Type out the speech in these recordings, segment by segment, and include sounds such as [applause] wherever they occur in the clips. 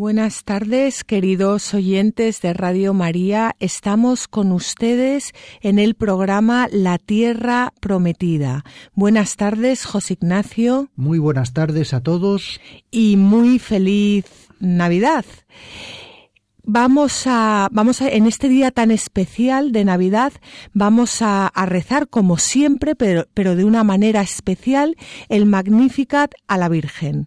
Buenas tardes, queridos oyentes de Radio María. Estamos con ustedes en el programa La Tierra Prometida. Buenas tardes, José Ignacio, Muy buenas tardes a todos. y muy feliz Navidad. Vamos a, vamos a, en este día tan especial de Navidad, vamos a, a rezar como siempre, pero, pero de una manera especial, el Magnificat a la Virgen.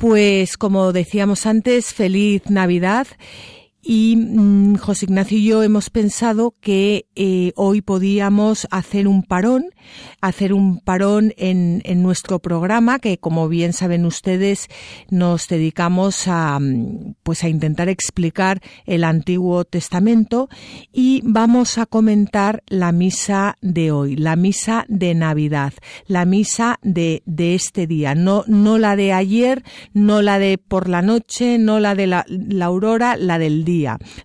Pues como decíamos antes, feliz Navidad. Y mm, José Ignacio y yo hemos pensado que eh, hoy podíamos hacer un parón, hacer un parón en, en nuestro programa, que como bien saben ustedes, nos dedicamos a, mm, pues a intentar explicar el Antiguo Testamento y vamos a comentar la misa de hoy, la misa de Navidad, la misa de, de este día, no, no la de ayer, no la de por la noche, no la de la, la aurora, la del día,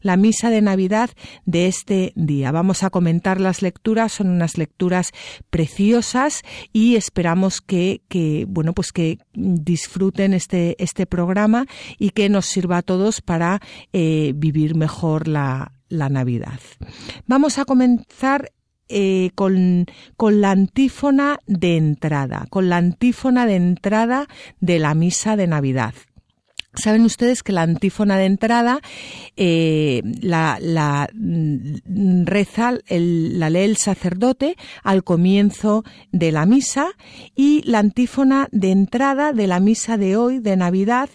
la misa de Navidad de este día. Vamos a comentar las lecturas, son unas lecturas preciosas y esperamos que, bueno, pues que disfruten este, este programa y que nos sirva a todos para eh, vivir mejor la, la Navidad. Vamos a comenzar eh, con, con la antífona de entrada, con la antífona de entrada de la misa de Navidad. Saben ustedes que la antífona de entrada eh, la, mm, reza, la lee el sacerdote al comienzo de la misa y la antífona de entrada de la misa de hoy, de Navidad,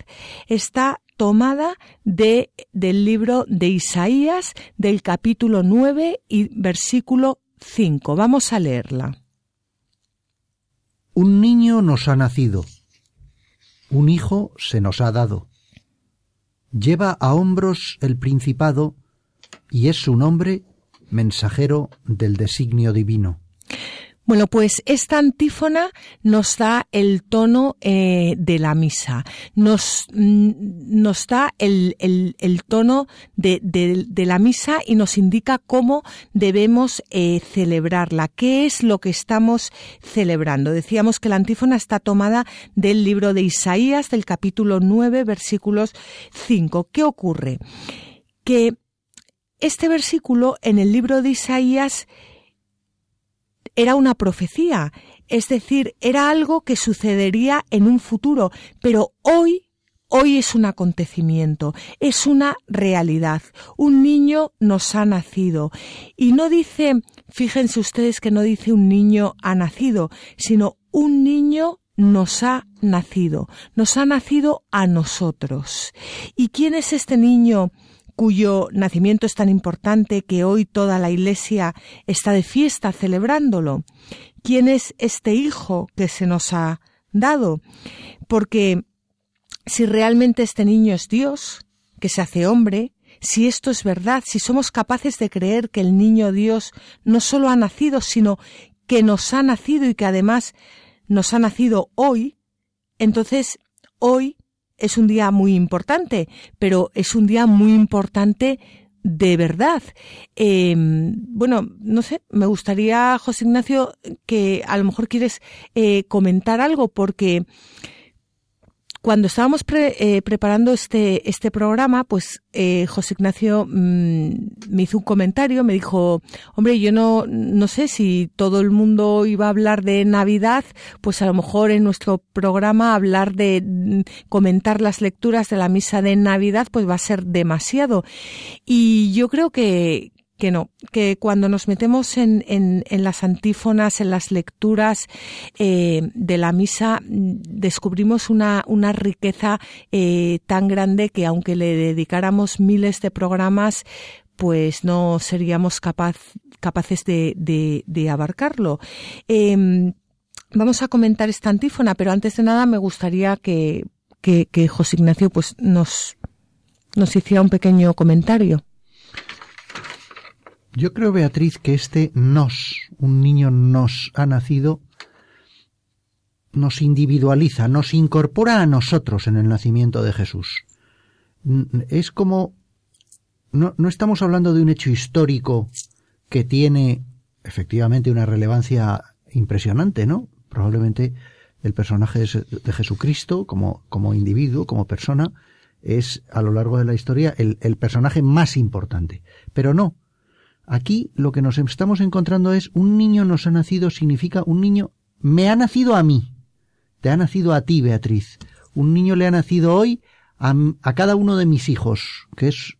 está tomada de, del libro de Isaías del capítulo 9 y versículo 5. Vamos a leerla. Un niño nos ha nacido, un hijo se nos ha dado. Lleva a hombros el principado y es su nombre mensajero del designio divino. Bueno, pues esta antífona nos da el tono eh, de la misa, nos, mm, nos da el, el- tono de, de- de la misa y nos indica cómo debemos eh, celebrarla, qué es lo que estamos celebrando. Decíamos que la antífona está tomada del libro de Isaías, del capítulo 9, versículos 5. ¿Qué ocurre? Que este versículo en el libro de Isaías era una profecía, es decir, era algo que sucedería en un futuro, pero hoy, hoy es un acontecimiento, es una realidad. Un niño nos ha nacido. Y no dice, fíjense ustedes que no dice un niño ha nacido, sino un niño nos ha nacido, nos ha nacido a nosotros. ¿Y quién es este niño cuyo nacimiento es tan importante que hoy toda la Iglesia está de fiesta celebrándolo? ¿Quién es este hijo que se nos ha dado? Porque si realmente este niño es Dios, que se hace hombre, si esto es verdad, si somos capaces de creer que el niño Dios no solo ha nacido, sino que nos ha nacido y que además nos ha nacido hoy, entonces hoy es un día muy importante, pero es un día muy importante de verdad. Em, bueno, no sé, me gustaría, José Ignacio, que a lo mejor quieres eh, comentar algo, porque cuando estábamos eh, preparando este, este programa, pues eh, José Ignacio mm, me hizo un comentario, me dijo, hombre, yo no, no sé si todo el mundo iba a hablar de Navidad, pues a lo mejor en nuestro programa hablar de mm, comentar las lecturas de la misa de Navidad, pues va a ser demasiado. Y yo creo que, que no, que cuando nos metemos en, en, las antífonas, en las lecturas eh, de la misa, descubrimos una, una riqueza eh, tan grande que aunque le dedicáramos miles de programas, pues no seríamos capaz, capaces de, de, abarcarlo. Eh, vamos a comentar esta antífona, pero antes de nada me gustaría que, que, que José Ignacio pues nos, nos hiciera un pequeño comentario. Yo creo, Beatriz, que este nos, un niño nos ha nacido, nos individualiza, nos incorpora a nosotros en el nacimiento de Jesús. Es como, no, no estamos hablando de un hecho histórico que tiene efectivamente una relevancia impresionante, ¿no? Probablemente el personaje de Jesucristo como, como individuo, como persona, es a lo largo de la historia el, el personaje más importante. Pero no, Aquí lo que nos estamos encontrando es un niño nos ha nacido significa un niño me ha nacido a mí. Te ha nacido a ti, Beatriz. Un niño le ha nacido hoy a, cada uno de mis hijos, que es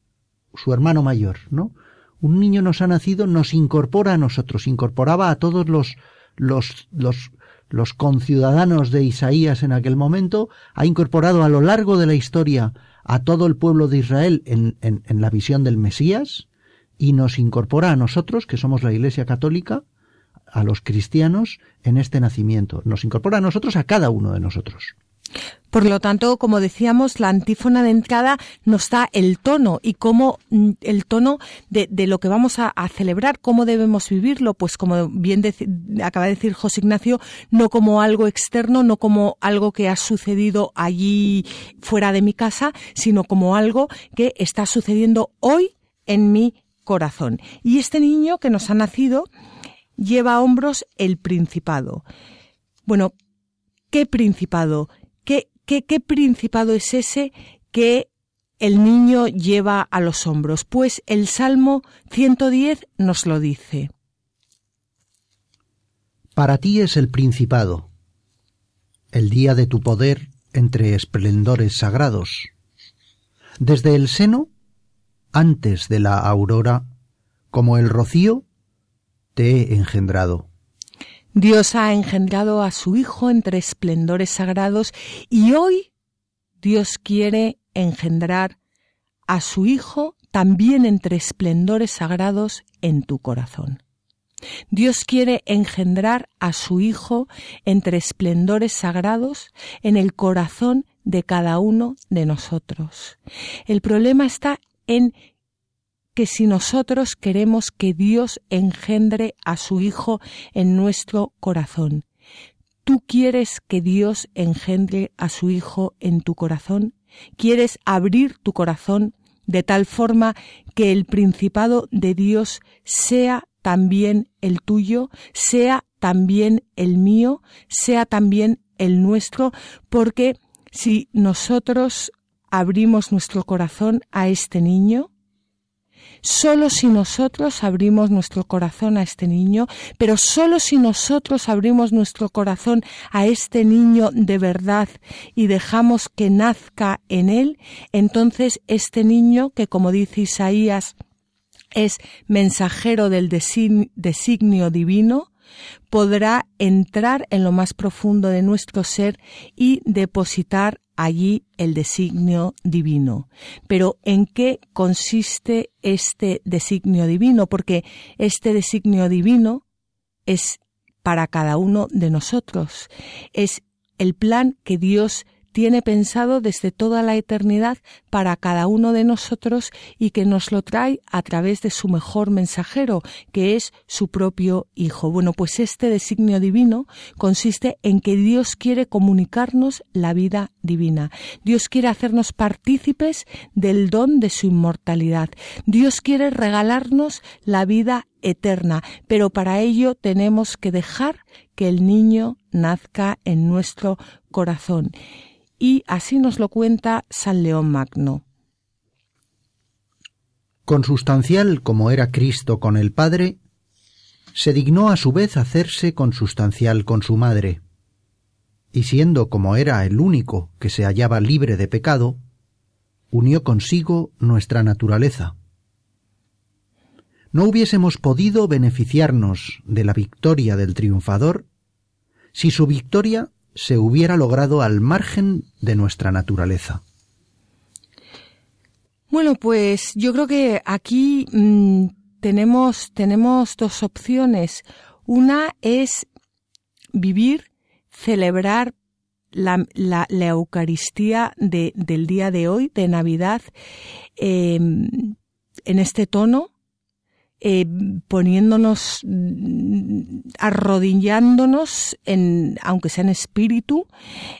su hermano mayor, ¿no? Un niño nos ha nacido, nos incorpora a nosotros, incorporaba a todos los, los, los, los conciudadanos de Isaías en aquel momento, ha incorporado a lo largo de la historia a todo el pueblo de Israel en, en, en la visión del Mesías, y nos incorpora a nosotros, que somos la Iglesia Católica, a los cristianos en este nacimiento. Nos incorpora a nosotros, a cada uno de nosotros. Por lo tanto, como decíamos, la antífona de entrada nos da el tono y cómo mm, el tono de, de lo que vamos a, celebrar, cómo debemos vivirlo, pues como bien acaba de decir José Ignacio, no como algo externo, no como algo que ha sucedido allí fuera de mi casa, sino como algo que está sucediendo hoy en mi corazón. Y este niño que nos ha nacido lleva a hombros el principado. Bueno, ¿qué principado? ¿Qué, qué, qué principado es ese que el niño lleva a los hombros? Pues el Salmo 110 nos lo dice. Para ti es el principado, el día de tu poder entre esplendores sagrados. Desde el seno antes de la aurora, como el rocío, te he engendrado. Dios ha engendrado a su Hijo entre esplendores sagrados y hoy Dios quiere engendrar a su Hijo también entre esplendores sagrados en tu corazón. Dios quiere engendrar a su Hijo entre esplendores sagrados en el corazón de cada uno de nosotros. El problema está en que si nosotros queremos que Dios engendre a su Hijo en nuestro corazón, ¿tú quieres que Dios engendre a su Hijo en tu corazón? ¿Quieres abrir tu corazón de tal forma que el principado de Dios sea también el tuyo, sea también el mío, sea también el nuestro, porque si nosotros abrimos nuestro corazón a este niño? Solo si nosotros abrimos nuestro corazón a este niño, pero solo si nosotros abrimos nuestro corazón a este niño de verdad y dejamos que nazca en él, entonces este niño, que como dice Isaías, es mensajero del designio divino, podrá entrar en lo más profundo de nuestro ser y depositar allí el designio divino. Pero ¿en qué consiste este designio divino? Porque este designio divino es para cada uno de nosotros. Es el plan que Dios pensado desde toda la eternidad para cada uno de nosotros y que nos lo trae a través de su mejor mensajero, que es su propio Hijo. Bueno, pues este designio divino consiste en que Dios quiere comunicarnos la vida divina. Dios quiere hacernos partícipes del don de su inmortalidad. Dios quiere regalarnos la vida eterna, pero para ello tenemos que dejar que el niño nazca en nuestro corazón. Y así nos lo cuenta San León Magno. Consustancial como era Cristo con el Padre, se dignó a su vez hacerse consustancial con su madre, y siendo como era el único que se hallaba libre de pecado, unió consigo nuestra naturaleza no hubiésemos podido beneficiarnos de la victoria del triunfador si su victoria se hubiera logrado al margen de nuestra naturaleza. Bueno, pues yo creo que aquí mm, tenemos, tenemos dos opciones. Una es vivir, celebrar la, la, Eucaristía de, del día de hoy, de Navidad, em, en este tono, eh, poniéndonos, mm, arrodillándonos, en, aunque sea en espíritu,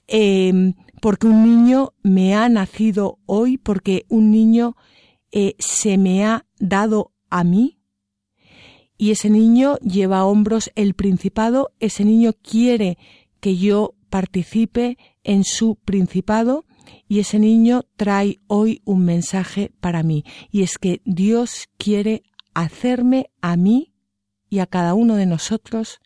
em, porque un niño me ha nacido hoy, porque un niño eh, se me ha dado a mí, y ese niño lleva a hombros el principado, ese niño quiere que yo participe en su principado, y ese niño trae hoy un mensaje para mí, y es que Dios quiere hacerme a mí y a cada uno de nosotros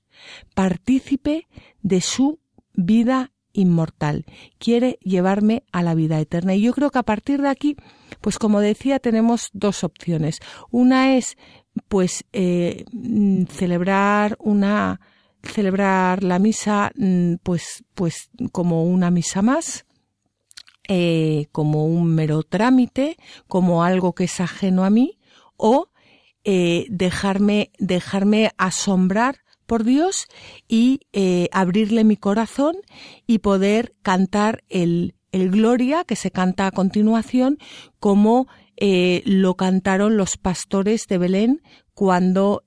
partícipe de su vida inmortal. Quiere llevarme a la vida eterna. Y yo creo que a partir de aquí, pues como decía, tenemos dos opciones. Una es, pues, eh, mm, celebrar una, celebrar la misa, mm, pues, pues como una misa más, eh, como un mero trámite, como algo que es ajeno a mí, o eh, dejarme, dejarme asombrar por Dios y eh, abrirle mi corazón y poder cantar el, el Gloria que se canta a continuación como eh, lo cantaron los pastores de Belén cuando,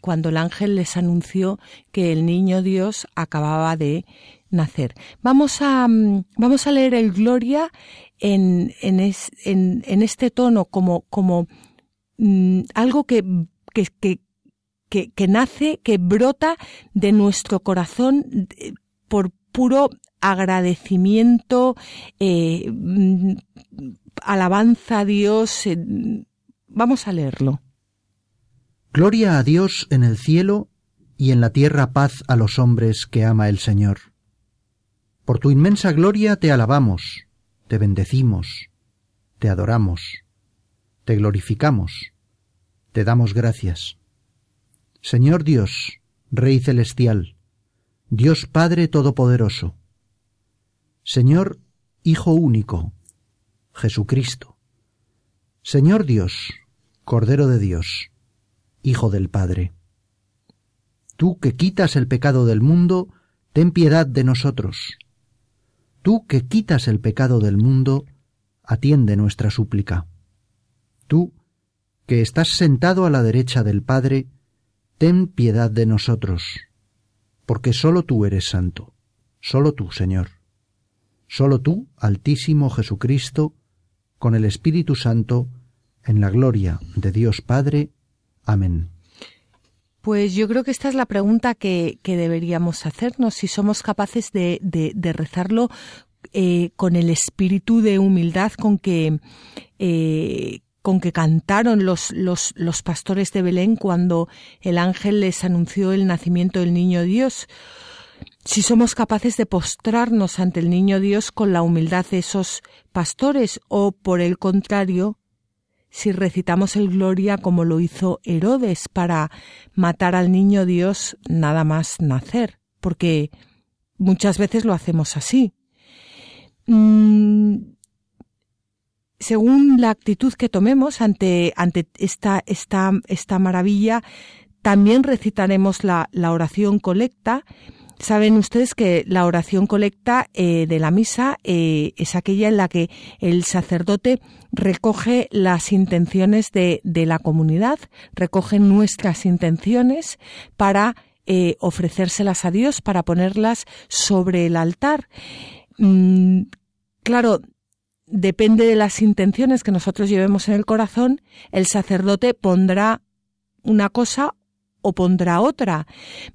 cuando el ángel les anunció que el niño Dios acababa de nacer. Vamos a, mm, vamos a leer el Gloria en, en, en, en este tono como, como Mm, algo que, que, que, que, nace, que brota de nuestro corazón por puro agradecimiento, eh, mm, alabanza a Dios. Eh, vamos a leerlo. Gloria a Dios en el cielo y en la tierra paz a los hombres que ama el Señor. Por tu inmensa gloria te alabamos, te bendecimos, te adoramos te glorificamos, te damos gracias. Señor Dios, Rey Celestial, Dios Padre Todopoderoso, Señor Hijo Único, Jesucristo, Señor Dios, Cordero de Dios, Hijo del Padre. Tú que quitas el pecado del mundo, ten piedad de nosotros. Tú que quitas el pecado del mundo, atiende nuestra súplica. Tú, que estás sentado a la derecha del Padre, ten piedad de nosotros, porque sólo tú eres santo, sólo tú, Señor. Sólo tú, Altísimo Jesucristo, con el Espíritu Santo, en la gloria de Dios Padre. Amén. Pues yo creo que esta es la pregunta que, deberíamos hacernos, si somos capaces de, rezarlo eh, con el espíritu de humildad con que, eh, con que cantaron los, los, pastores de Belén cuando el ángel les anunció el nacimiento del niño Dios. Si somos capaces de postrarnos ante el niño Dios con la humildad de esos pastores o, por el contrario, si recitamos el Gloria como lo hizo Herodes para matar al niño Dios nada más nacer, porque muchas veces lo hacemos así. Mm, según la actitud que tomemos ante, ante esta, esta, esta maravilla, también recitaremos la, la oración colecta Saben ustedes que la oración colecta eh, de la misa eh, es aquella en la que el sacerdote recoge las intenciones de, la comunidad, recoge nuestras intenciones para eh, ofrecérselas a Dios, para ponerlas sobre el altar. Mm, claro, depende de las intenciones que nosotros llevemos en el corazón, el sacerdote pondrá una cosa o pondrá otra.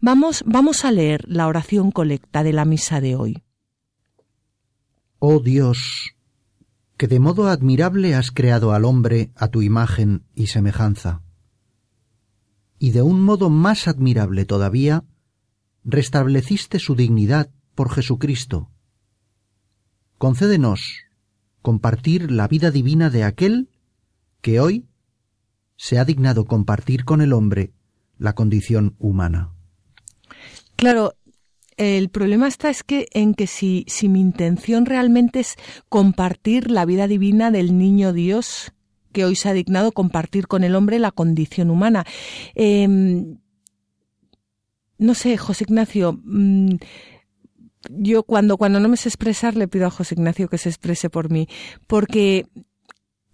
Vamos, vamos a leer la oración colecta de la misa de hoy. Oh Dios, que de modo admirable has creado al hombre a tu imagen y semejanza, y de un modo más admirable todavía, restableciste su dignidad por Jesucristo. Concédenos compartir la vida divina de aquel que hoy se ha dignado compartir con el hombre la condición humana. Claro, el problema está es que en que si, si mi intención realmente es compartir la vida divina del niño Dios, que hoy se ha dignado compartir con el hombre la condición humana. Em, no sé, José Ignacio, mm, yo cuando, cuando no me sé expresar le pido a José Ignacio que se exprese por mí, porque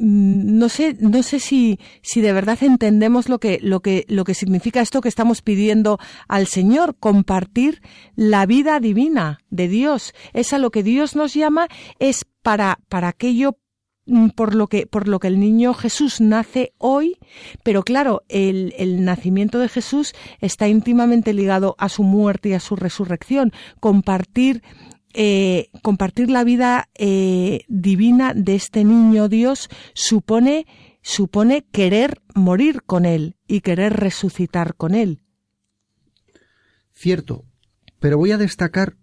Mm, no sé, no sé si, si de verdad entendemos lo que, lo que, lo que significa esto que estamos pidiendo al Señor, compartir la vida divina de Dios. Es a lo que Dios nos llama, es para, para aquello por lo que, por lo que el niño Jesús nace hoy, pero claro, el, el nacimiento de Jesús está íntimamente ligado a su muerte y a su resurrección. Compartir eh, compartir la vida eh, divina de este niño Dios supone, supone querer morir con él y querer resucitar con él. Cierto, pero voy a destacar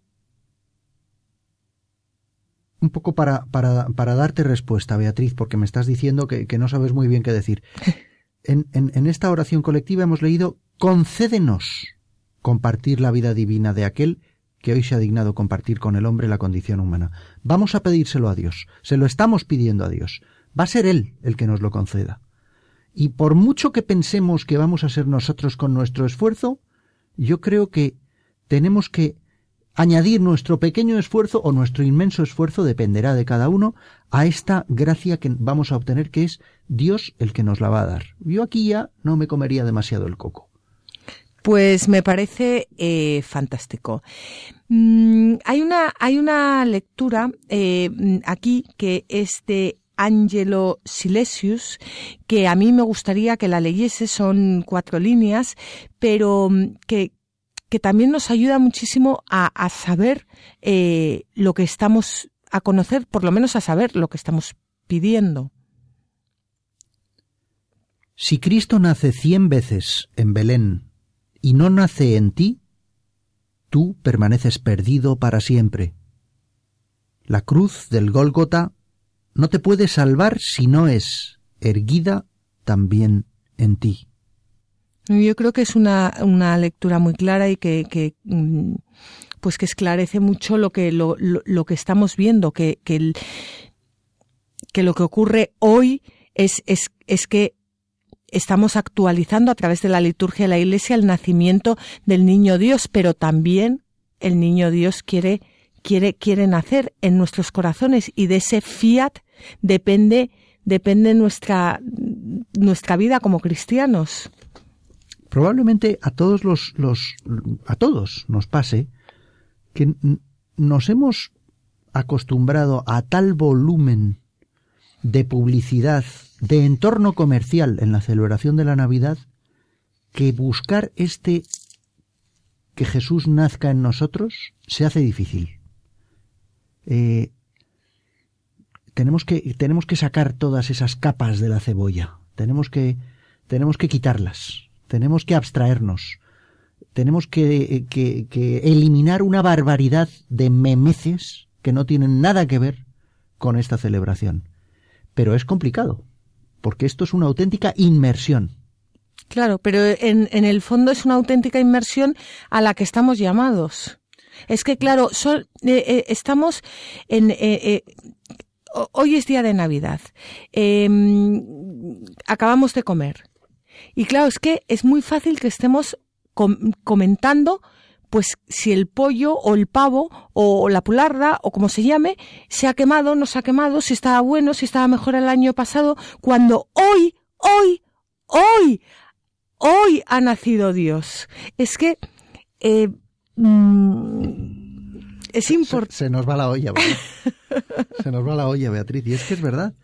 un poco para, para, para darte respuesta, Beatriz, porque me estás diciendo que, no sabes muy bien qué decir. [laughs] En, en, en esta oración colectiva hemos leído concédenos compartir la vida divina de aquel que hoy se ha dignado compartir con el hombre la condición humana. Vamos a pedírselo a Dios, se lo estamos pidiendo a Dios. Va a ser Él el que nos lo conceda. Y por mucho que pensemos que vamos a ser nosotros con nuestro esfuerzo, yo creo que tenemos que añadir nuestro pequeño esfuerzo o nuestro inmenso esfuerzo, dependerá de cada uno, a esta gracia que vamos a obtener, que es Dios el que nos la va a dar. Yo aquí ya no me comería demasiado el coco. Pues me parece eh, fantástico. Mm, hay, una, hay una lectura eh, aquí que es de Angelo Silesius, que a mí me gustaría que la leyese, son cuatro líneas, pero mm, que, que también nos ayuda muchísimo a, saber eh, lo que estamos, a conocer, por lo menos a saber lo que estamos pidiendo. Si Cristo nace cien veces en Belén y no nace en ti, tú permaneces perdido para siempre. La cruz del Gólgota no te puede salvar si no es erguida también en ti. Yo creo que es una, una lectura muy clara y que, mm, pues que esclarece mucho lo que, lo, lo, que estamos viendo, que, que, que lo que ocurre hoy es, es, es que estamos actualizando a través de la liturgia de la Iglesia el nacimiento del niño Dios, pero también el niño Dios quiere quiere quiere nacer en nuestros corazones y de ese fiat depende depende nuestra nuestra vida como cristianos. Probablemente a todos los, los a todos nos pase que nos hemos acostumbrado a tal volumen de publicidad de entorno comercial en la celebración de la Navidad que buscar este que Jesús nazca en nosotros se hace difícil. Eh, tenemos, que, tenemos que sacar todas esas capas de la cebolla, tenemos que, tenemos que quitarlas, tenemos que abstraernos, tenemos que, que, que eliminar una barbaridad de memeces que no tienen nada que ver con esta celebración. Pero es complicado, porque esto es una auténtica inmersión. Claro, pero en, en el fondo es una auténtica inmersión a la que estamos llamados. Es que, claro, eh, eh, estamos en... Eh, hoy es día de Navidad. Em, acabamos de comer. Y claro, es que es muy fácil que estemos comentando pues si el pollo o el pavo o la pularda o como se llame se ha quemado, no se ha quemado, si estaba bueno, si estaba mejor el año pasado, cuando hoy, hoy, hoy, hoy ha nacido Dios. Es que eh, mm, es importante. Se, nos va la olla, [laughs] se nos va la olla, Beatriz, y es que es verdad.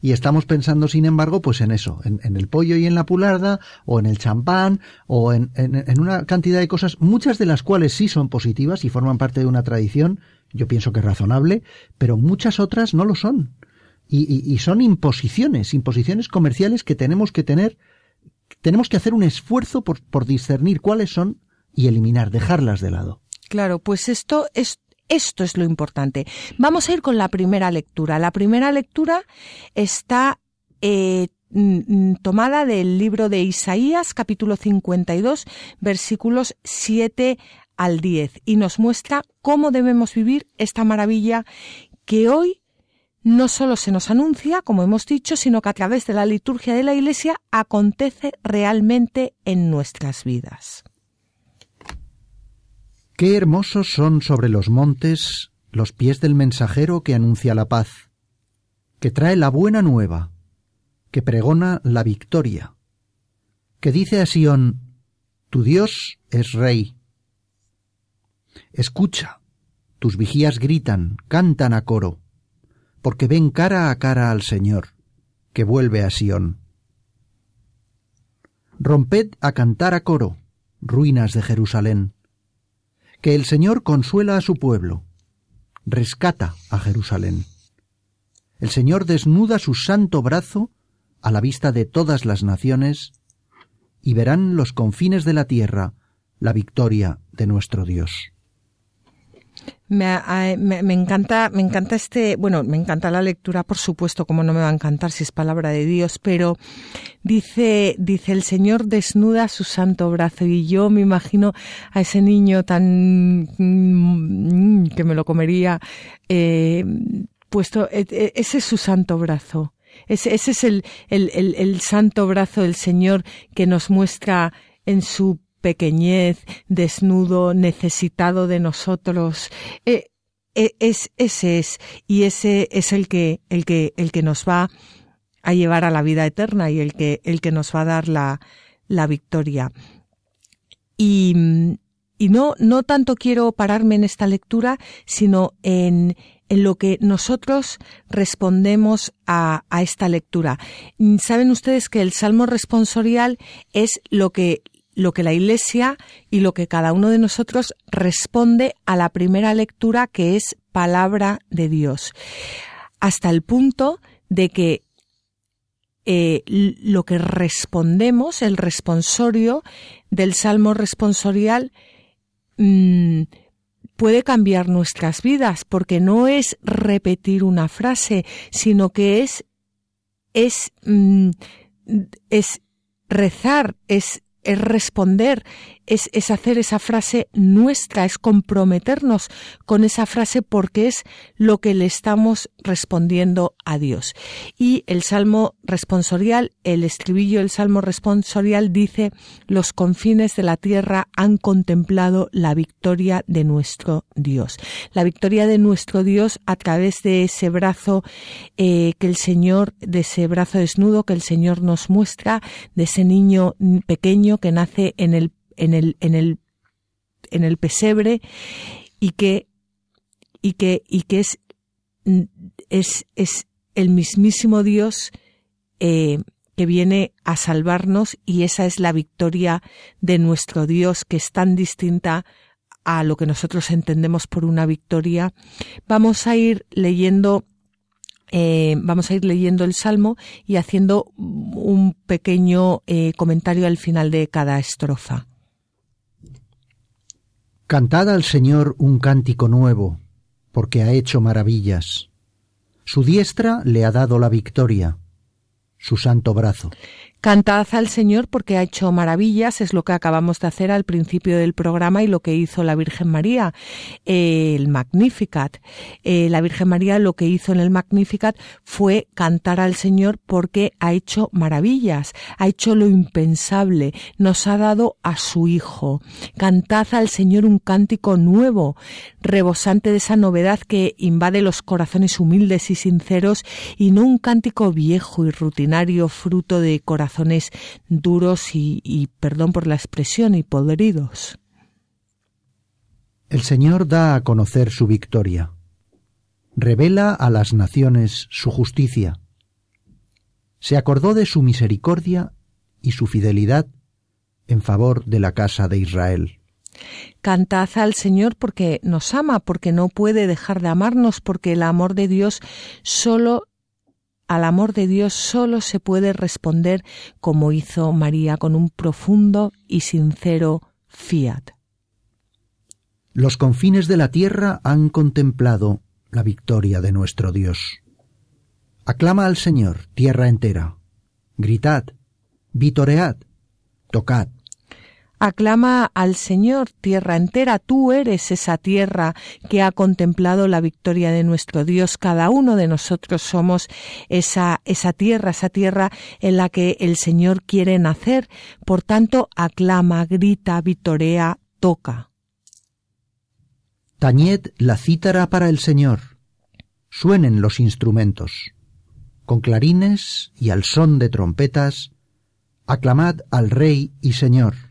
Y estamos pensando, sin embargo, pues en eso, en, el pollo y en la pularda, o en el champán, o en, en, una cantidad de cosas, muchas de las cuales sí son positivas y forman parte de una tradición, yo pienso que es razonable, pero muchas otras no lo son. Y, y son imposiciones, imposiciones comerciales que tenemos que tener, tenemos que hacer un esfuerzo por, por discernir cuáles son y eliminar, dejarlas de lado. Claro, pues esto es esto es lo importante. Vamos a ir con la primera lectura. La primera lectura está eh, tomada del libro de Isaías, capítulo 52, versículos 7 al 10, y nos muestra cómo debemos vivir esta maravilla que hoy no solo se nos anuncia, como hemos dicho, sino que a través de la liturgia de la Iglesia acontece realmente en nuestras vidas. Qué hermosos son sobre los montes los pies del mensajero que anuncia la paz, que trae la buena nueva, que pregona la victoria, que dice a Sión, Tu Dios es rey. Escucha, tus vigías gritan, cantan a coro, porque ven cara a cara al Señor, que vuelve a Sión. Romped a cantar a coro, ruinas de Jerusalén que el Señor consuela a su pueblo, rescata a Jerusalén. El Señor desnuda su santo brazo a la vista de todas las naciones, y verán los confines de la tierra la victoria de nuestro Dios. Me, me, encanta, me encanta este, bueno, me encanta la lectura, por supuesto, como no me va a encantar si es palabra de Dios, pero dice, dice el Señor desnuda su santo brazo y yo me imagino a ese niño tan mm, que me lo comería, eh, puesto, e, e, ese es su santo brazo. Ese, ese es el, el, el santo brazo del Señor que nos muestra en su pequeñez, desnudo, necesitado de nosotros. Eh, eh, es, ese es, y ese es el que, el que, el que nos va a llevar a la vida eterna y el que, el que nos va a dar la, la victoria. Y, y no, no tanto quiero pararme en esta lectura, sino en, en lo que nosotros respondemos a, a, esta lectura. Saben ustedes que el salmo responsorial es lo que lo que la Iglesia y lo que cada uno de nosotros responde a la primera lectura que es palabra de Dios. Hasta el punto de que eh, lo que respondemos, el responsorio del Salmo responsorial, mm, puede cambiar nuestras vidas, porque no es repetir una frase, sino que es, es, mm, es rezar, es es responder, es, es, hacer esa frase nuestra, es comprometernos con esa frase porque es lo que le estamos respondiendo a Dios. Y el Salmo responsorial, el estribillo del Salmo responsorial dice, los confines de la tierra han contemplado la victoria de nuestro Dios. La victoria de nuestro Dios a través de ese brazo eh, que el Señor, de ese brazo desnudo que el Señor nos muestra, de ese niño pequeño que nace en el, en el, en el, en el pesebre y que, y que, y que es, es, el mismísimo Dios eh, que viene a salvarnos y esa es la victoria de nuestro Dios que es tan distinta a lo que nosotros entendemos por una victoria. Vamos a ir leyendo eh, vamos a ir leyendo el Salmo y haciendo un pequeño eh, comentario al final de cada estrofa. Cantad al Señor un cántico nuevo, porque ha hecho maravillas. Su diestra le ha dado la victoria, su santo brazo. Cantad al Señor porque ha hecho maravillas, es lo que acabamos de hacer al principio del programa y lo que hizo la Virgen María, el Magnificat. Eh, la Virgen María lo que hizo en el Magnificat fue cantar al Señor porque ha hecho maravillas, ha hecho lo impensable, nos ha dado a su Hijo. Cantad al Señor un cántico nuevo, rebosante de esa novedad que invade los corazones humildes y sinceros y no un cántico viejo y rutinario fruto de corazones duros y, perdón por la expresión, y podridos. El Señor da a conocer su victoria, revela a las naciones su justicia, se acordó de su misericordia y su fidelidad en favor de la casa de Israel. Cantad al Señor porque nos ama, porque no puede dejar de amarnos, porque el amor de Dios solo al amor de Dios solo se puede responder como hizo María con un profundo y sincero fiat. Los confines de la tierra han contemplado la victoria de nuestro Dios. Aclama al Señor, tierra entera. Gritad, vitoread, tocad. Aclama al Señor, tierra entera, tú eres esa tierra que ha contemplado la victoria de nuestro Dios. Cada uno de nosotros somos esa, esa tierra, esa tierra en la que el Señor quiere nacer. Por tanto, aclama, grita, vitorea, toca. Tañed la cítara para el Señor. Suenen los instrumentos. Con clarines y al son de trompetas, aclamad al Rey y Señor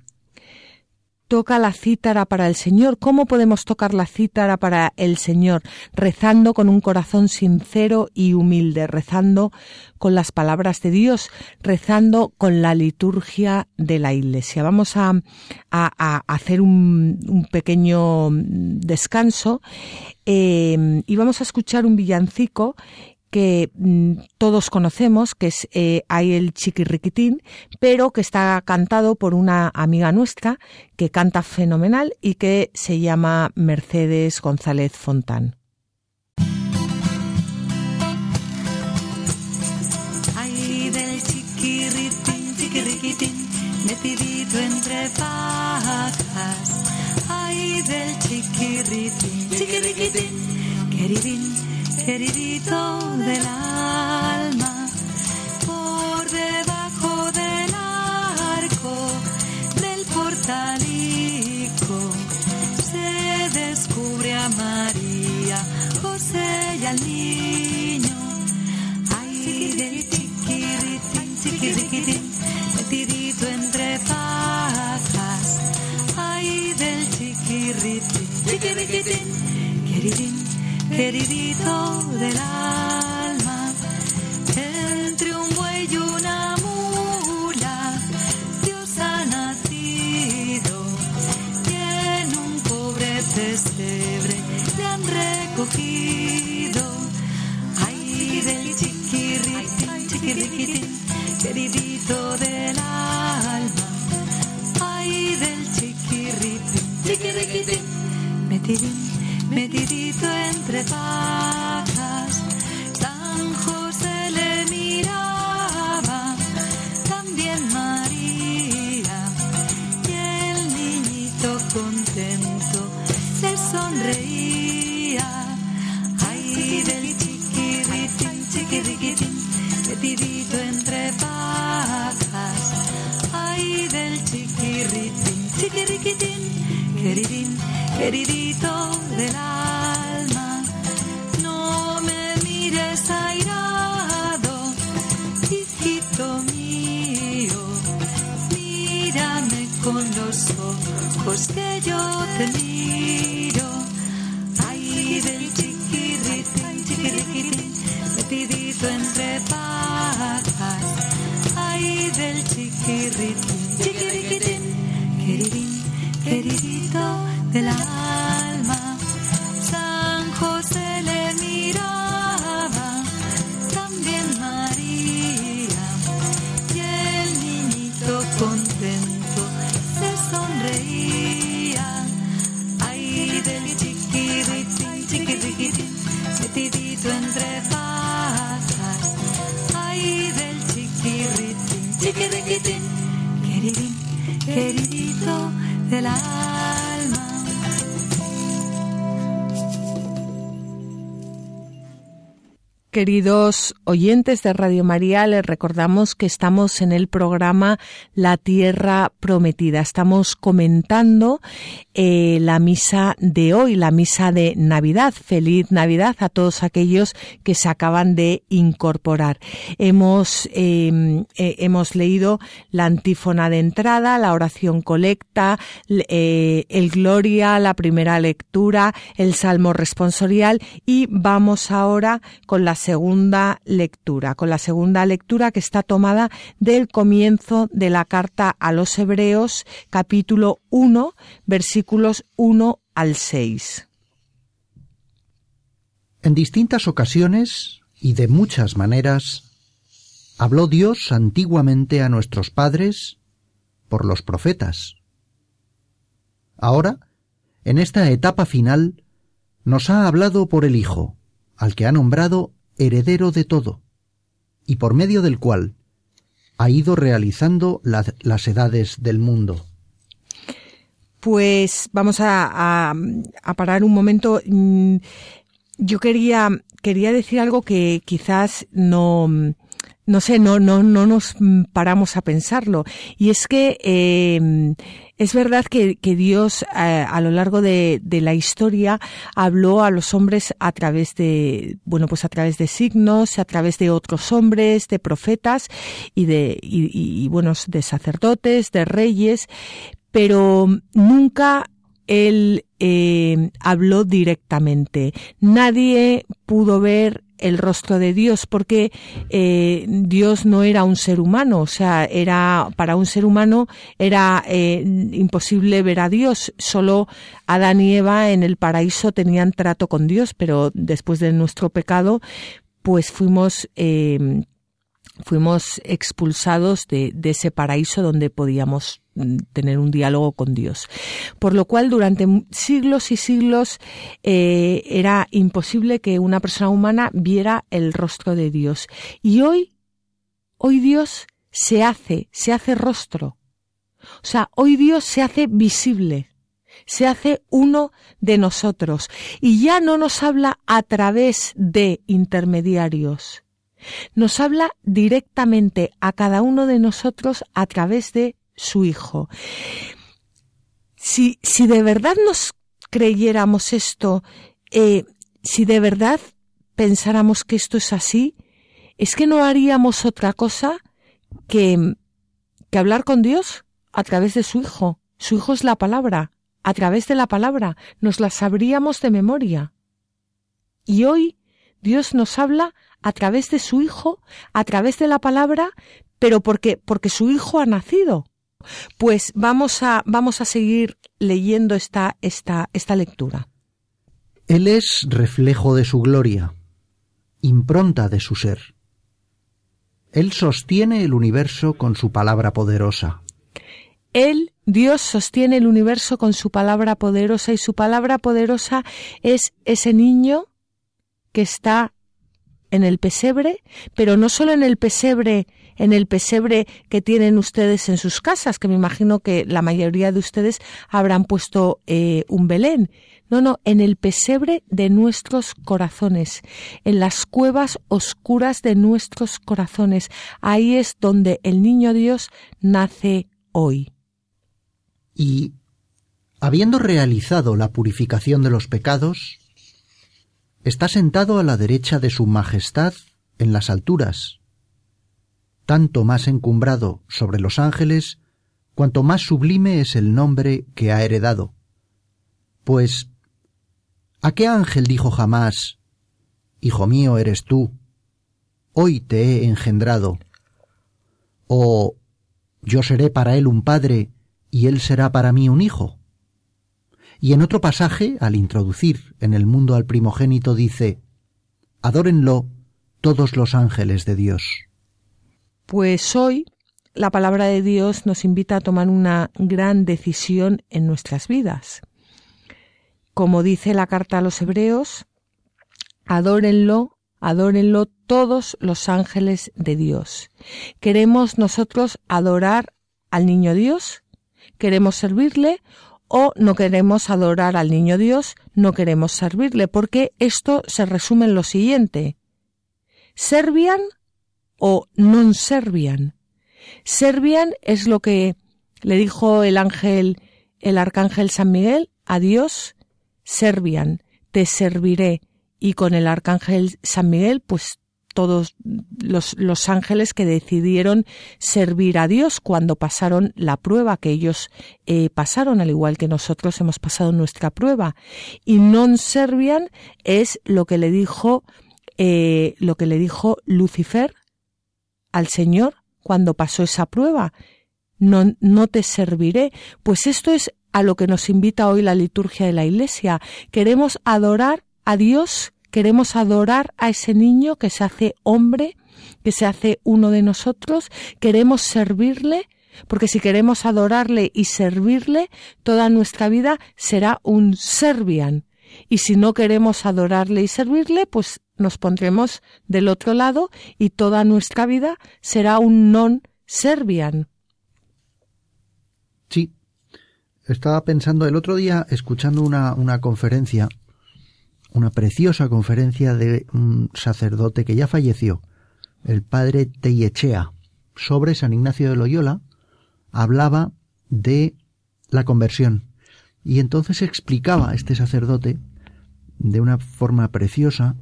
toca la cítara para el Señor. ¿Cómo podemos tocar la cítara para el Señor? Rezando con un corazón sincero y humilde, rezando con las palabras de Dios, rezando con la liturgia de la Iglesia. Vamos a, hacer un, pequeño descanso eh, y vamos a escuchar un villancico que mm, todos conocemos, que es eh, Hay el chiquirriquitín, pero que está cantado por una amiga nuestra que canta fenomenal y que se llama Mercedes González Fontán. Ay del chiquirritín, chiquirriquitín, metidito entre pajas. Ay del chiquirritín, chiquirriquitín, queridín queridito del alma, por debajo del arco del portalico se descubre a María, José y al niño. Ay, del chiquiritín, chiquiritín, metidito entre pajas. Ay, del chiquiritín, chiquiritín, queridín queridito del alma, entre un buey y una mula, Dios ha nacido y en un pobre pesebre le han recogido. Ay, del chiquirritín, chiquirriquitín, queridito del alma, ay, del chiquirritín, chiquirriquitín, metidín metidito entre pajas. San José le miraba, también María, y el niñito contento se sonreía. Ay, del chiquirritín, chiquirriquitín, metidito entre pajas. Ay, del chiquirritín, chiquirriquitín, queridín, queridito del alma. No me mires airado, hijito mío. Mírame con los ojos que yo te querido del alma. Queridos oyentes de Radio María, les recordamos que estamos en el programa La Tierra Prometida. Estamos comentando eh, la misa de hoy, la misa de Navidad. Feliz Navidad a todos aquellos que se acaban de incorporar. Hemos, em, eh, hemos leído la antífona de entrada, la oración colecta, eh, el Gloria, la primera lectura, el Salmo responsorial y vamos ahora con la segunda lectura, con la segunda lectura que está tomada del comienzo de la carta a los Hebreos, capítulo 1, versículos 1 al 6. En distintas ocasiones y de muchas maneras, habló Dios antiguamente a nuestros padres por los profetas. Ahora, en esta etapa final, nos ha hablado por el Hijo, al que ha nombrado heredero de todo, y por medio del cual ha ido realizando las edades del mundo. Pues vamos a, parar un momento. Mm, yo quería, quería decir algo que quizás no, no sé, no, no, no nos paramos a pensarlo. Y es que eh, es verdad que, que Dios eh, a lo largo de, de, la historia habló a los hombres a través de, bueno, pues a través de signos, a través de otros hombres, de profetas y de, y, y, bueno, de sacerdotes, de reyes, pero nunca él eh, habló directamente. Nadie pudo ver el rostro de Dios, porque eh, Dios no era un ser humano, o sea, era para un ser humano era eh, imposible ver a Dios. Solo Adán y Eva en el paraíso tenían trato con Dios, pero después de nuestro pecado, pues fuimos eh, fuimos expulsados de, ese paraíso donde podíamos tener un diálogo con Dios. Por lo cual, durante siglos y siglos eh, era imposible que una persona humana viera el rostro de Dios. Y hoy, hoy Dios se hace, se hace rostro. O sea, hoy Dios se hace visible se hace uno de nosotros y ya no nos habla a través de intermediarios, nos habla directamente a cada uno de nosotros a través de su Hijo. Si, si de verdad nos creyéramos esto, eh, si de verdad pensáramos que esto es así, es que no haríamos otra cosa que, que hablar con Dios a través de su Hijo. Su Hijo es la palabra. A través de la palabra nos la sabríamos de memoria. Y hoy Dios nos habla a través de su Hijo, a través de la palabra, pero porque, porque su Hijo ha nacido. Pues vamos a, vamos a seguir leyendo esta, esta, esta lectura. Él es reflejo de su gloria, impronta de su ser. Él sostiene el universo con su palabra poderosa. Él, Dios, sostiene el universo con su palabra poderosa y su palabra poderosa es ese niño que está en el pesebre, pero no solo en el pesebre, en el pesebre que tienen ustedes en sus casas, que me imagino que la mayoría de ustedes habrán puesto eh, un Belén. No, no, en el pesebre de nuestros corazones, en las cuevas oscuras de nuestros corazones. Ahí es donde el niño Dios nace hoy. Y, habiendo realizado la purificación de los pecados, está sentado a la derecha de su Majestad en las alturas, tanto más encumbrado sobre los ángeles, cuanto más sublime es el nombre que ha heredado. Pues, ¿a qué ángel dijo jamás, Hijo mío eres tú, hoy te he engendrado? ¿O yo seré para él un padre y él será para mí un hijo? Y en otro pasaje, al introducir en el mundo al primogénito, dice, Adórenlo todos los ángeles de Dios. Pues hoy la palabra de Dios nos invita a tomar una gran decisión en nuestras vidas. Como dice la carta a los hebreos, adórenlo, adórenlo todos los ángeles de Dios. ¿Queremos nosotros adorar al niño Dios? queremos servirle o no queremos adorar al niño Dios, no queremos servirle, porque esto se resume en lo siguiente. Servian o non servian. Servian es lo que le dijo el ángel, el arcángel San Miguel, a Dios, servian, te serviré. Y con el arcángel San Miguel, pues todos los, los, ángeles que decidieron servir a Dios cuando pasaron la prueba que ellos eh, pasaron, al igual que nosotros hemos pasado nuestra prueba. Y non servian es lo que le dijo, eh, lo que le dijo Lucifer al Señor cuando pasó esa prueba. No, no te serviré. Pues esto es a lo que nos invita hoy la liturgia de la Iglesia. Queremos adorar a Dios queremos adorar a ese niño que se hace hombre, que se hace uno de nosotros, queremos servirle, porque si queremos adorarle y servirle, toda nuestra vida será un servian. Y si no queremos adorarle y servirle, pues nos pondremos del otro lado y toda nuestra vida será un non servian. Sí. Estaba pensando el otro día, escuchando una, una conferencia una preciosa conferencia de un sacerdote que ya falleció, el padre Teyechea, sobre San Ignacio de Loyola, hablaba de la conversión. Y entonces explicaba este sacerdote de una forma preciosa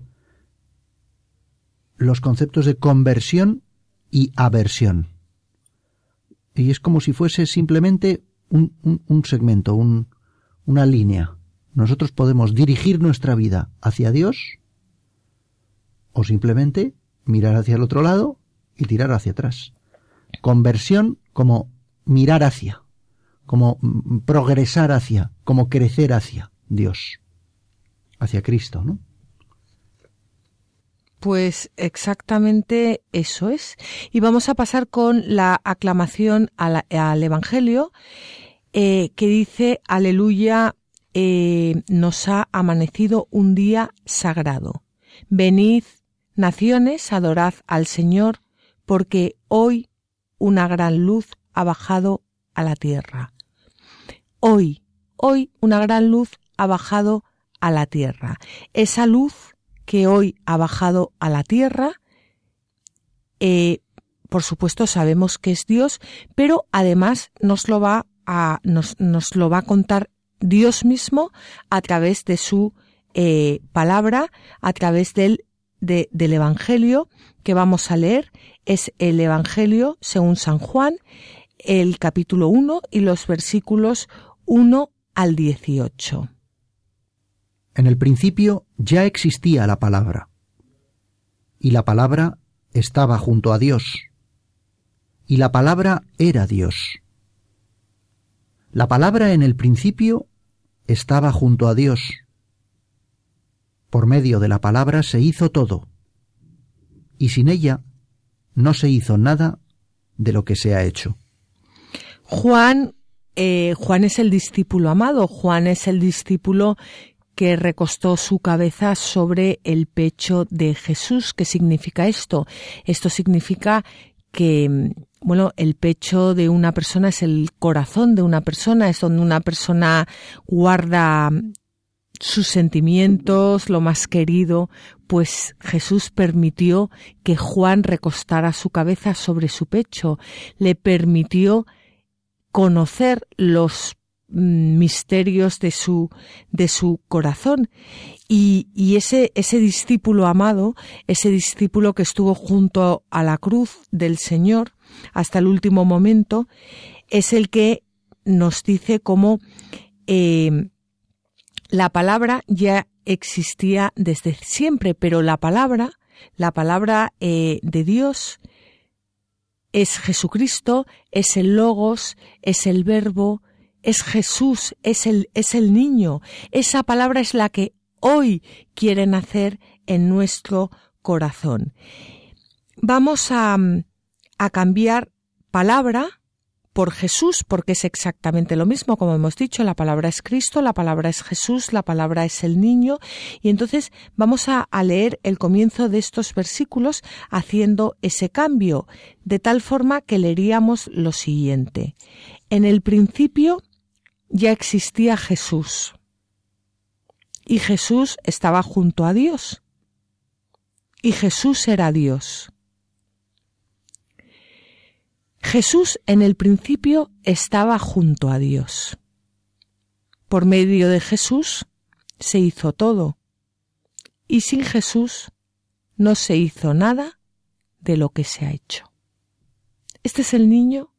los conceptos de conversión y aversión. Y es como si fuese simplemente un, un segmento, un, una línea nosotros podemos dirigir nuestra vida hacia Dios o simplemente mirar hacia el otro lado y tirar hacia atrás. Conversión como mirar hacia, como progresar hacia, como crecer hacia Dios, hacia Cristo, ¿no? Pues exactamente eso es. Y vamos a pasar con la aclamación al, Evangelio eh, que dice, aleluya, eh, nos ha amanecido un día sagrado. Venid, naciones, adorad al Señor, porque hoy una gran luz ha bajado a la tierra. Hoy, hoy una gran luz ha bajado a la tierra. Esa luz que hoy ha bajado a la tierra, eh, por supuesto sabemos que es Dios, pero además nos lo va a, nos, nos lo va a contar Dios mismo a través de su eh, palabra, a través del, del Evangelio que vamos a leer. Es el Evangelio según San Juan, el capítulo 1 y los versículos 1 al 18. En el principio ya existía la palabra, y la palabra estaba junto a Dios, y la palabra era Dios. La palabra en el principio estaba junto a Dios. Por medio de la palabra se hizo todo, y sin ella no se hizo nada de lo que se ha hecho. Juan, eh, Juan es el discípulo amado, Juan es el discípulo que recostó su cabeza sobre el pecho de Jesús. ¿Qué significa esto? Esto significa que bueno, el pecho de una persona es el corazón de una persona, es donde una persona guarda sus sentimientos, lo más querido, pues Jesús permitió que Juan recostara su cabeza sobre su pecho, le permitió conocer los misterios de su, de su corazón. Y, y, ese, ese discípulo amado, ese discípulo que estuvo junto a la cruz del Señor, hasta el último momento, es el que nos dice cómo eh, la palabra ya existía desde siempre, pero la palabra, la palabra eh, de Dios, es Jesucristo, es el Logos, es el Verbo, es Jesús, es el, es el niño. Esa palabra es la que hoy quiere nacer en nuestro corazón. Vamos a, a cambiar palabra por Jesús, porque es exactamente lo mismo, como hemos dicho, la palabra es Cristo, la palabra es Jesús, la palabra es el niño, y entonces vamos a, leer el comienzo de estos versículos haciendo ese cambio, de tal forma que leeríamos lo siguiente. En el principio ya existía Jesús, y Jesús estaba junto a Dios, y Jesús era Dios. Jesús en el principio estaba junto a Dios. Por medio de Jesús se hizo todo, y sin Jesús no se hizo nada de lo que se ha hecho. Este es el niño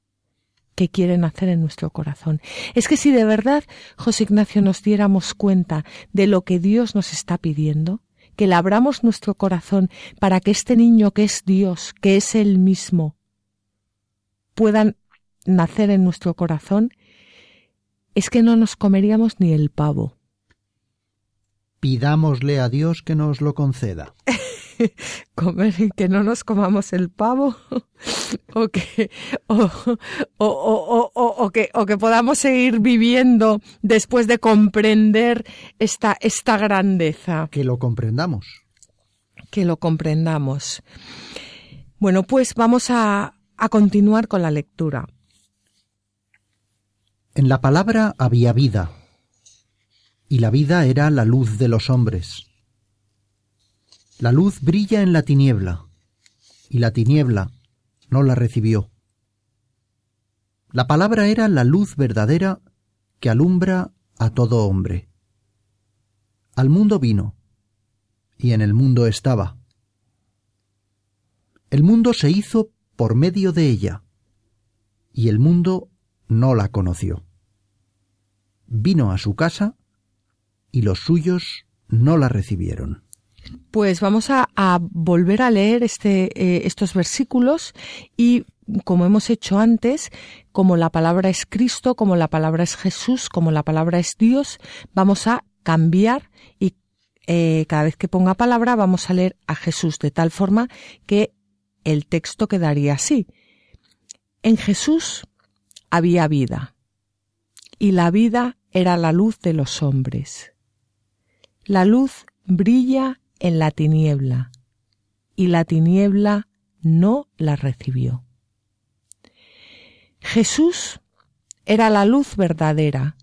que quiere nacer en nuestro corazón. Es que si de verdad, José Ignacio, nos diéramos cuenta de lo que Dios nos está pidiendo, que labramos nuestro corazón para que este niño que es Dios, que es Él mismo, puedan nacer en nuestro corazón, es que no nos comeríamos ni el pavo. Pidámosle a Dios que nos lo conceda. [laughs] [laughs] Comer que no nos comamos el pavo [laughs] o que, o, o, que, o que podamos seguir viviendo después de comprender esta, esta grandeza. Que lo comprendamos. Que lo comprendamos. Bueno, pues vamos a, a continuar con la lectura. En la palabra había vida, y la vida era la luz de los hombres. La luz brilla en la tiniebla, y la tiniebla no la recibió. La palabra era la luz verdadera que alumbra a todo hombre. Al mundo vino, y en el mundo estaba. El mundo se hizo por medio de ella, y el mundo no la conoció. Vino a su casa, y los suyos no la recibieron. Pues vamos a, volver a leer este, eh, estos versículos y como hemos hecho antes, como la palabra es Cristo, como la palabra es Jesús, como la palabra es Dios, vamos a cambiar y eh, cada vez que ponga palabra vamos a leer a Jesús de tal forma que el texto quedaría así. En Jesús había vida, y la vida era la luz de los hombres. La luz brilla en la tiniebla, y la tiniebla no la recibió. Jesús era la luz verdadera,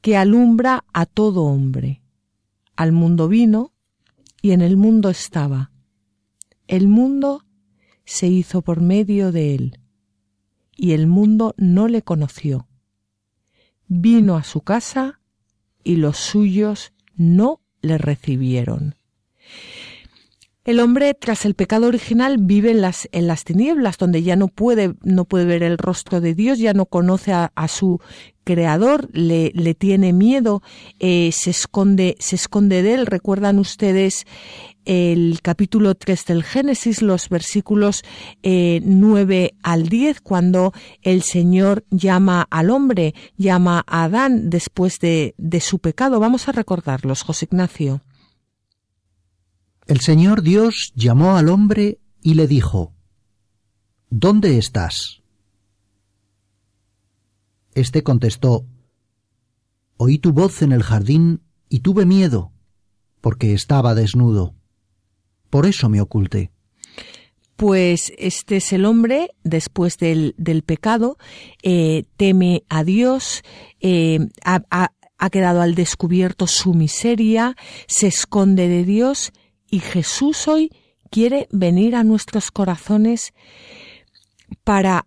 que alumbra a todo hombre. Al mundo vino, y en el mundo estaba. El mundo se hizo por medio de él, y el mundo no le conoció. Vino a su casa, y los suyos no le recibieron. El hombre, tras el pecado original, vive en las, en las tinieblas, donde ya no puede, no puede ver el rostro de Dios, ya no conoce a, su creador, le, le tiene miedo, eh, se esconde, se esconde de él. Recuerdan ustedes el capítulo 3 del Génesis, los versículos eh, 9 al 10, cuando el Señor llama al hombre, llama a Adán después de, de su pecado. Vamos a recordarlos, José Ignacio. El Señor Dios llamó al hombre y le dijo, ¿Dónde estás? Este contestó, Oí tu voz en el jardín y tuve miedo, porque estaba desnudo. Por eso me oculté. Pues este es el hombre, después del, del pecado, eh, teme a Dios, eh, ha, ha quedado al descubierto su miseria, se esconde de Dios y Jesús hoy quiere venir a nuestros corazones para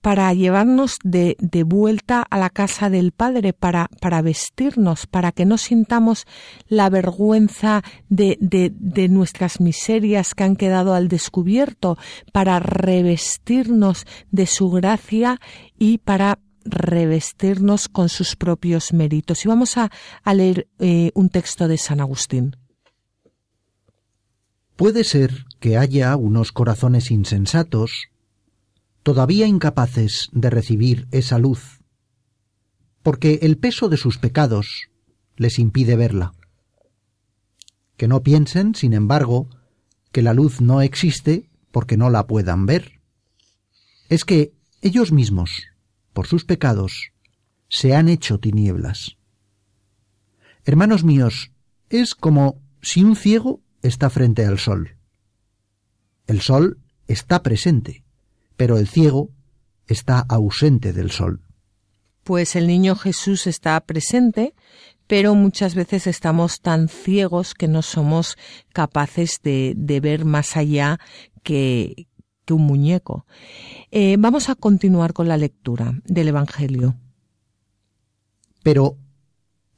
para llevarnos de, de, vuelta a la casa del Padre, para, para vestirnos, para que no sintamos la vergüenza de, de, nuestras miserias que han quedado al descubierto, para revestirnos de su gracia y para revestirnos con sus propios méritos. Y vamos a, a leer eh, un texto de San Agustín. Puede ser que haya unos corazones insensatos, todavía incapaces de recibir esa luz, porque el peso de sus pecados les impide verla. Que no piensen, sin embargo, que la luz no existe porque no la puedan ver. Es que ellos mismos, por sus pecados, se han hecho tinieblas. Hermanos míos, es como si un ciego está frente al sol. El sol está presente, pero el ciego está ausente del sol. Pues el niño Jesús está presente, pero muchas veces estamos tan ciegos que no somos capaces de, ver más allá que, un muñeco. Eh, vamos a continuar con la lectura del Evangelio. Pero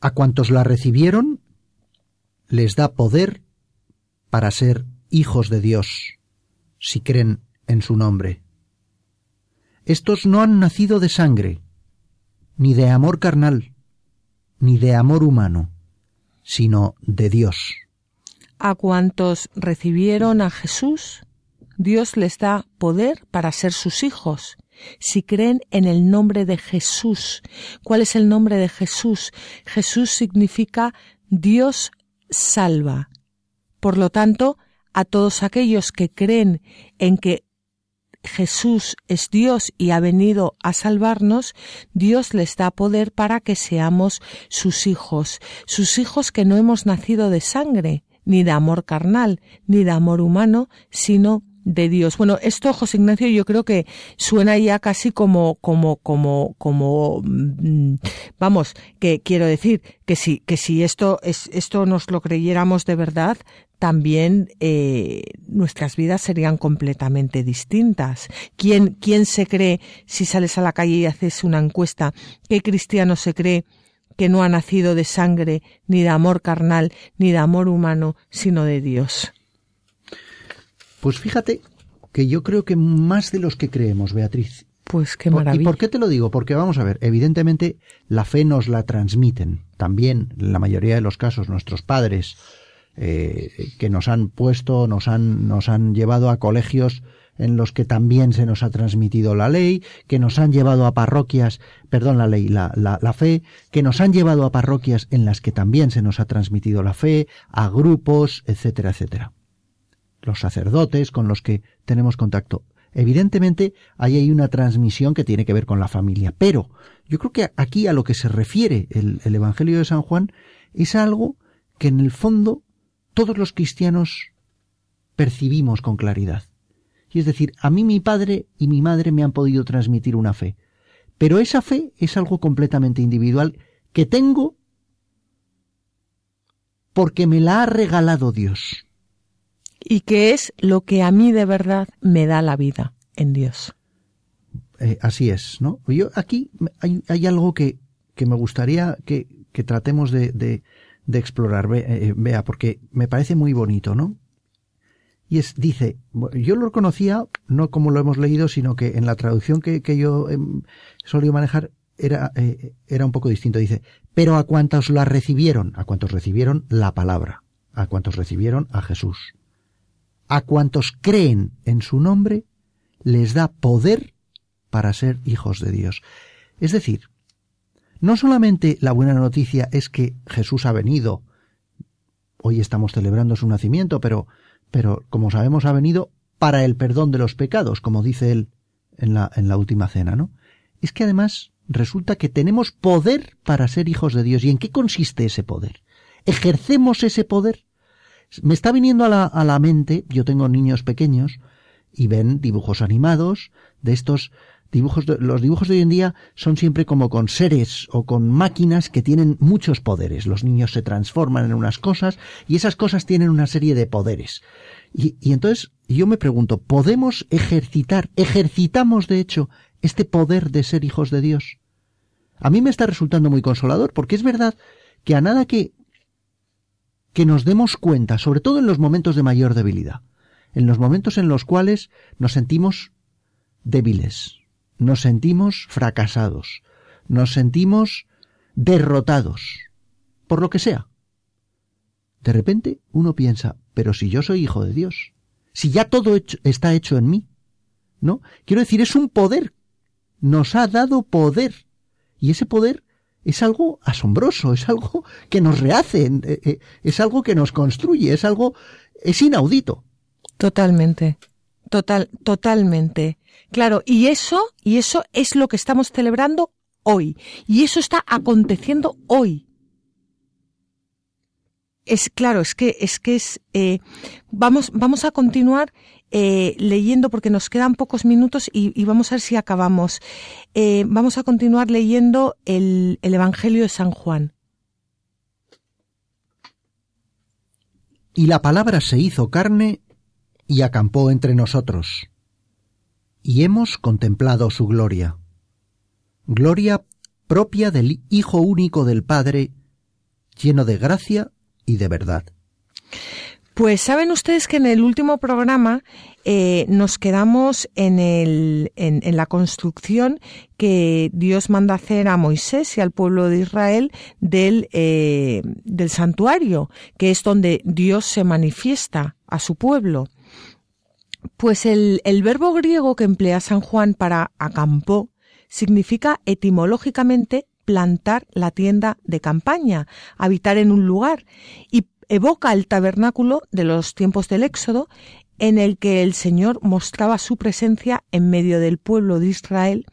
a cuantos la recibieron, les da poder para ser hijos de Dios, si creen en su nombre. Estos no han nacido de sangre, ni de amor carnal, ni de amor humano, sino de Dios. A cuantos recibieron a Jesús, Dios les da poder para ser sus hijos, si creen en el nombre de Jesús. ¿Cuál es el nombre de Jesús? Jesús significa Dios salva. Por lo tanto, a todos aquellos que creen en que Jesús es Dios y ha venido a salvarnos, Dios les da poder para que seamos sus hijos, sus hijos que no hemos nacido de sangre, ni de amor carnal, ni de amor humano, sino de Dios. Bueno, esto, José Ignacio, yo creo que suena ya casi como, como, como, como, mm, vamos, que quiero decir que si, que si esto es, esto nos lo creyéramos de verdad, también eh, nuestras vidas serían completamente distintas. ¿Quién, ¿Quién se cree, si sales a la calle y haces una encuesta, qué cristiano se cree que no ha nacido de sangre, ni de amor carnal, ni de amor humano, sino de Dios? Pues fíjate que yo creo que más de los que creemos, Beatriz. Pues qué maravilla. ¿Y por qué te lo digo? Porque vamos a ver, evidentemente la fe nos la transmiten. También, en la mayoría de los casos, nuestros padres, eh, que nos han puesto, nos han, nos han llevado a colegios en los que también se nos ha transmitido la ley, que nos han llevado a parroquias, perdón, la ley, la, la, la, fe, que nos han llevado a parroquias en las que también se nos ha transmitido la fe, a grupos, etcétera, etcétera los sacerdotes con los que tenemos contacto. Evidentemente, ahí hay una transmisión que tiene que ver con la familia, pero yo creo que aquí a lo que se refiere el, Evangelio de San Juan es algo que en el fondo todos los cristianos percibimos con claridad. Y es decir, a mí mi padre y mi madre me han podido transmitir una fe, pero esa fe es algo completamente individual que tengo porque me la ha regalado Dios y que es lo que a mí de verdad me da la vida en Dios. Eh, así es, ¿no? Yo aquí hay, algo que, que, me gustaría que, tratemos de, de, explorar, eh, vea, porque me parece muy bonito, ¿no? Y es, dice, yo lo conocía, no como lo hemos leído, sino que en la traducción que, yo he solido manejar era, eh, era un poco distinto. Dice, pero a cuantos la recibieron, a cuantos recibieron la palabra, a cuantos recibieron a Jesús a cuantos creen en su nombre, les da poder para ser hijos de Dios. Es decir, no solamente la buena noticia es que Jesús ha venido, hoy estamos celebrando su nacimiento, pero, pero como sabemos ha venido para el perdón de los pecados, como dice él en la, en la última cena, ¿no? Es que además resulta que tenemos poder para ser hijos de Dios. ¿Y en qué consiste ese poder? ¿Ejercemos ese poder? Me está viniendo a la, a la mente, yo tengo niños pequeños y ven dibujos animados de estos dibujos, los dibujos de hoy en día son siempre como con seres o con máquinas que tienen muchos poderes. Los niños se transforman en unas cosas y esas cosas tienen una serie de poderes. Y, y entonces yo me pregunto, ¿podemos ejercitar, ejercitamos de hecho este poder de ser hijos de Dios? A mí me está resultando muy consolador porque es verdad que a nada que que nos demos cuenta, sobre todo en los momentos de mayor debilidad, en los momentos en los cuales nos sentimos débiles, nos sentimos fracasados, nos sentimos derrotados, por lo que sea. De repente uno piensa, pero si yo soy hijo de Dios, si ya todo está hecho en mí, ¿no? Quiero decir, es un poder, nos ha dado poder, y ese poder es algo asombroso, es algo que nos rehace, eh, eh, es algo que nos construye, es algo, es inaudito. Totalmente, Total, totalmente. Claro, y eso, y eso es lo que estamos celebrando hoy. Y eso está aconteciendo hoy. Es claro, es que es que es eh, vamos vamos a continuar eh, leyendo porque nos quedan pocos minutos y, vamos a ver si acabamos. Eh, vamos a continuar leyendo el, el Evangelio de San Juan. Y la palabra se hizo carne y acampó entre nosotros. Y hemos contemplado su gloria. Gloria propia del Hijo único del Padre, lleno de gracia y de verdad. Pues saben ustedes que en el último programa eh, nos quedamos en, la construcción que Dios manda hacer a Moisés y al pueblo de Israel del, eh, del santuario, que es donde Dios se manifiesta a su pueblo. Pues el, el verbo griego que emplea San Juan para acampó significa etimológicamente plantar la tienda de campaña, habitar en un lugar, y evoca el tabernáculo de los tiempos del Éxodo, en el que el Señor mostraba su presencia en medio del pueblo de Israel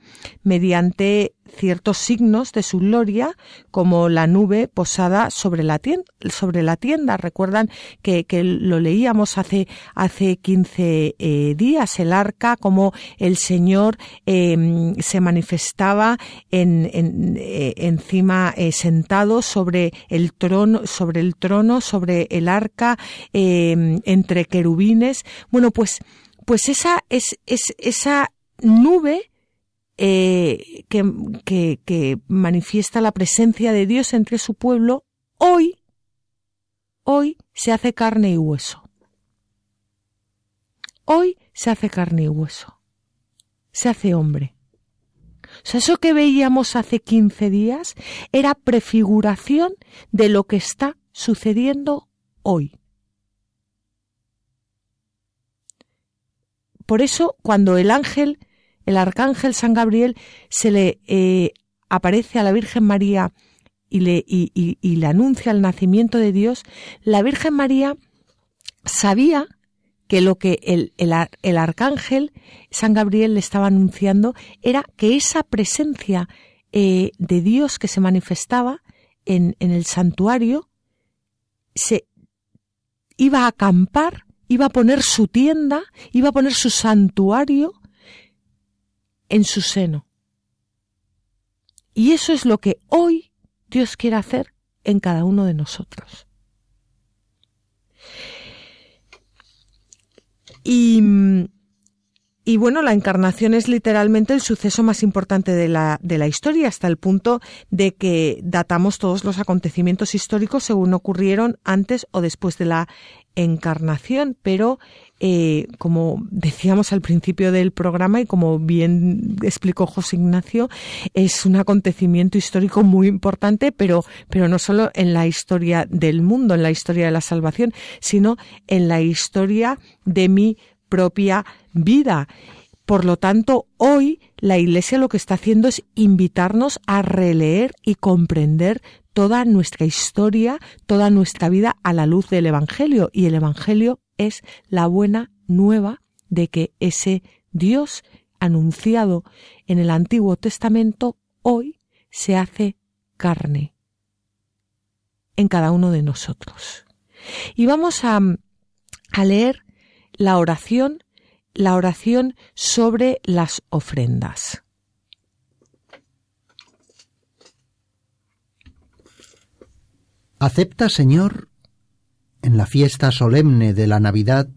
mediante ciertos signos de su gloria, como la nube posada sobre la tienda. Sobre la tienda. Recuerdan que, lo leíamos hace, hace 15 eh, días, el arca, como el Señor em, se manifestaba en, eh, encima eh, sentado sobre el trono, sobre el trono, sobre el arca, em, entre querubines. Bueno, pues, pues esa es, es esa nube eh, que, que, manifiesta la presencia de Dios entre su pueblo, hoy, hoy se hace carne y hueso. Hoy se hace carne y hueso. Se hace hombre. O sea, eso que veíamos hace 15 días era prefiguración de lo que está sucediendo hoy. Por eso, cuando el ángel el arcángel San Gabriel se le eh, aparece a la Virgen María y le, y, le anuncia el nacimiento de Dios, la Virgen María sabía que lo que el, el, arcángel San Gabriel le estaba anunciando era que esa presencia eh, de Dios que se manifestaba en, en el santuario se iba a acampar, iba a poner su tienda, iba a poner su santuario en su seno. Y eso es lo que hoy Dios quiere hacer en cada uno de nosotros. Y, y, bueno, la encarnación es literalmente el suceso más importante de la, de la historia, hasta el punto de que datamos todos los acontecimientos históricos según ocurrieron antes o después de la encarnación, pero eh, como decíamos al principio del programa y como bien explicó José Ignacio, es un acontecimiento histórico muy importante, pero, pero no solo en la historia del mundo, en la historia de la salvación, sino en la historia de mi propia vida. Por lo tanto, hoy la Iglesia lo que está haciendo es invitarnos a releer y comprender toda nuestra historia, toda nuestra vida a la luz del Evangelio. Y el Evangelio es la buena nueva de que ese Dios anunciado en el Antiguo Testamento hoy se hace carne en cada uno de nosotros. Y vamos a, a leer la oración la oración sobre las ofrendas. Acepta, Señor, en la fiesta solemne de la Navidad,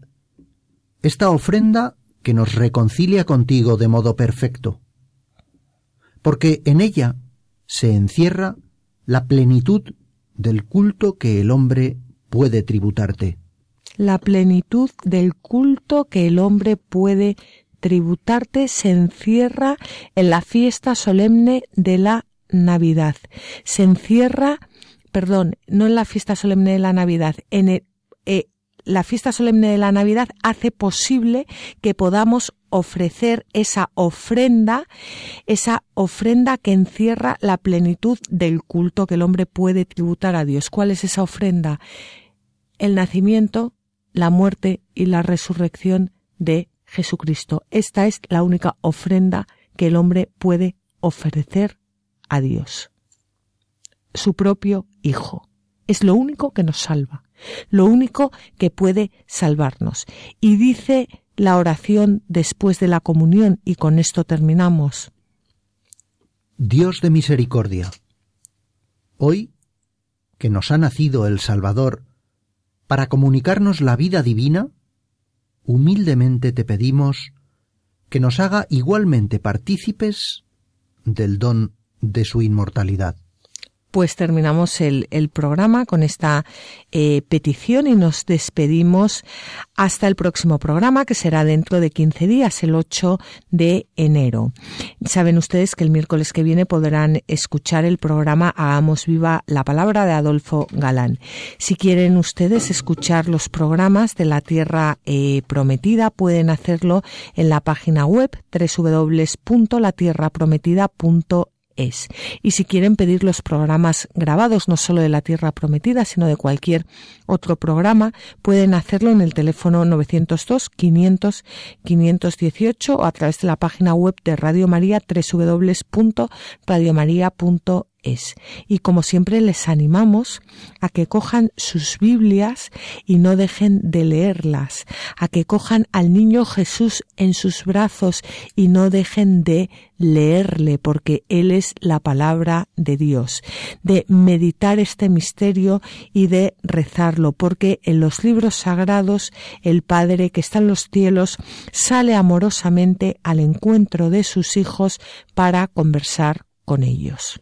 esta ofrenda que nos reconcilia contigo de modo perfecto, porque en ella se encierra la plenitud del culto que el hombre puede tributarte la plenitud del culto que el hombre puede tributarte se encierra en la fiesta solemne de la Navidad. Se encierra, perdón, no en la fiesta solemne de la Navidad, en eh, la fiesta solemne de la Navidad hace posible que podamos ofrecer esa ofrenda, esa ofrenda que encierra la plenitud del culto que el hombre puede tributar a Dios. ¿Cuál es esa ofrenda? El nacimiento, la muerte y la resurrección de Jesucristo. Esta es la única ofrenda que el hombre puede ofrecer a Dios. Su propio Hijo. Es lo único que nos salva, lo único que puede salvarnos. Y dice la oración después de la comunión, y con esto terminamos. Dios de misericordia, hoy que nos ha nacido el Salvador para comunicarnos la vida divina, humildemente te pedimos que nos haga igualmente partícipes del don de su inmortalidad pues terminamos el, programa con esta eh, petición y nos despedimos hasta el próximo programa que será dentro de 15 días, el 8 de enero. Saben ustedes que el miércoles que viene podrán escuchar el programa Hagamos viva la palabra de Adolfo Galán. Si quieren ustedes escuchar los programas de la Tierra eh, Prometida, pueden hacerlo en la página web www.latierraprometida.es Y si quieren pedir los programas grabados, no solo de la Tierra Prometida, sino de cualquier otro programa, pueden hacerlo en el teléfono 902 500 518 o a través de la página web de Radio María www.radiomaria.es Y como siempre les animamos a que cojan sus Biblias y no dejen de leerlas, a que cojan al niño Jesús en sus brazos y no dejen de leerle porque Él es la palabra de Dios, de meditar este misterio y de rezarlo, porque en los libros sagrados el Padre que está en los cielos sale amorosamente al encuentro de sus hijos para conversar con ellos.